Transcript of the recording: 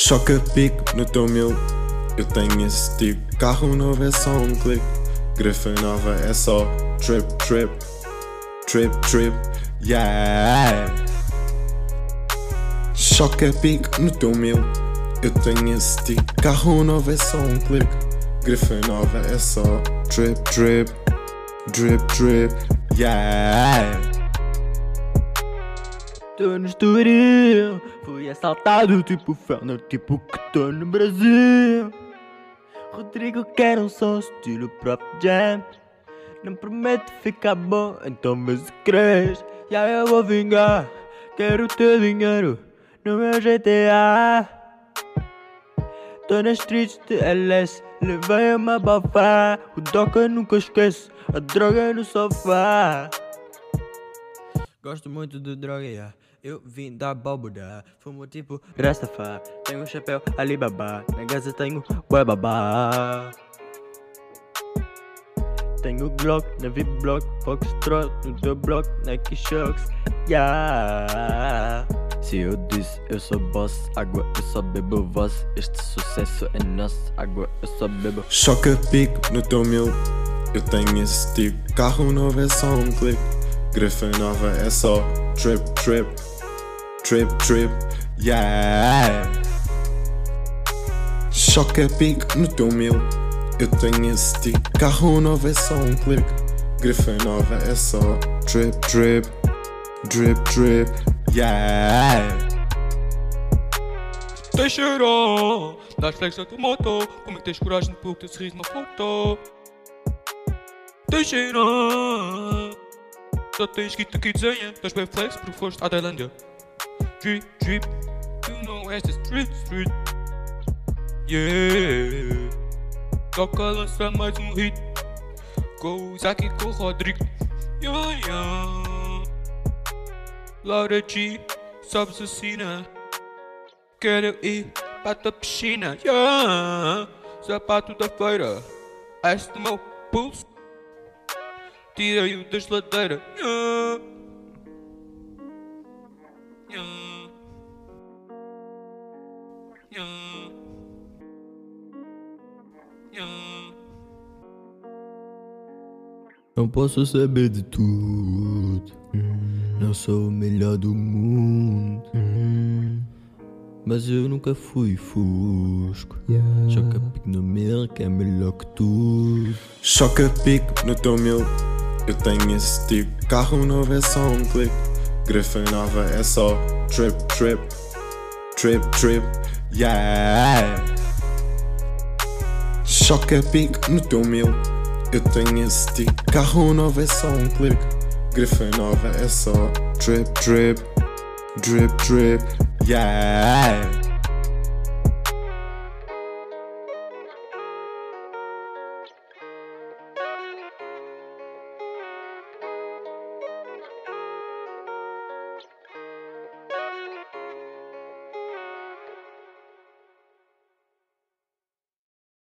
Choca pico no teu mil, eu tenho esse tipo. Carro novo é só um clique, grafa nova é só trip, trip, trip, trip, yeah. Choca pico no teu mil, eu tenho esse tipo. Carro novo é só um clique, grafa nova é só trip, trip, drip, drip, yeah. Tô no Estoril, fui assaltado tipo Felner, tipo que tô no Brasil. Rodrigo quer um som estilo Prop Jam. Não prometo ficar bom, então me se crês. Aí eu vou vingar, quero teu dinheiro no meu GTA. Tô nas streets de LS, levei uma bafá. O Doca nunca esquece, a droga no sofá. Gosto muito de droga, yeah. Eu vim da abóbora, fumo tipo Rastafá. Tenho um chapéu Alibaba, na casa tenho Babá. Tenho Glock na VIP Block, Foxtrot no teu block, Nike Shocks, yeah. Se eu disse eu sou boss, água eu só bebo voz. Este sucesso é nosso, água eu só bebo. Choca pico no teu mil, eu tenho esse tipo. Carro novo é só um clique, grafa nova é só trip, trip, trip, trip, yeah. Choca pico no teu mil, eu tenho esse tipo. Carro novo é só um clique, grafa nova é só trip, trip, drip, drip, yeah. Tens cheirão, das flex da tua moto Como é que tens coragem de pôr o teu sorriso na foto? Cheirão Só tens que aqui desenha Das bem flex porque foste à Tailândia. Drip, drip You know esta street, street. Yeah. Toca lança mais um hit. Com o e com o Rodrigo. Yeah, yeah. Laura G, sobe assassina Quero ir para tua piscina, yeah. Sapato da feira, este meu pulso. Tirei-o da geladeira, yeah. Yeah. Yeah. Yeah. Não posso saber de tudo. Não sou o melhor do mundo. Mas eu nunca fui fusco. Choca pico no meu que é melhor que tudo. Choca pico no teu mil, eu tenho esse tipo. Carro novo é só um clique, grafa nova é só trip, trip, trip, trip, yeah. Choca pico no teu mil, eu tenho esse tipo. Carro novo é só um clique, grafa nova é só trip, trip, drip, drip, yeah.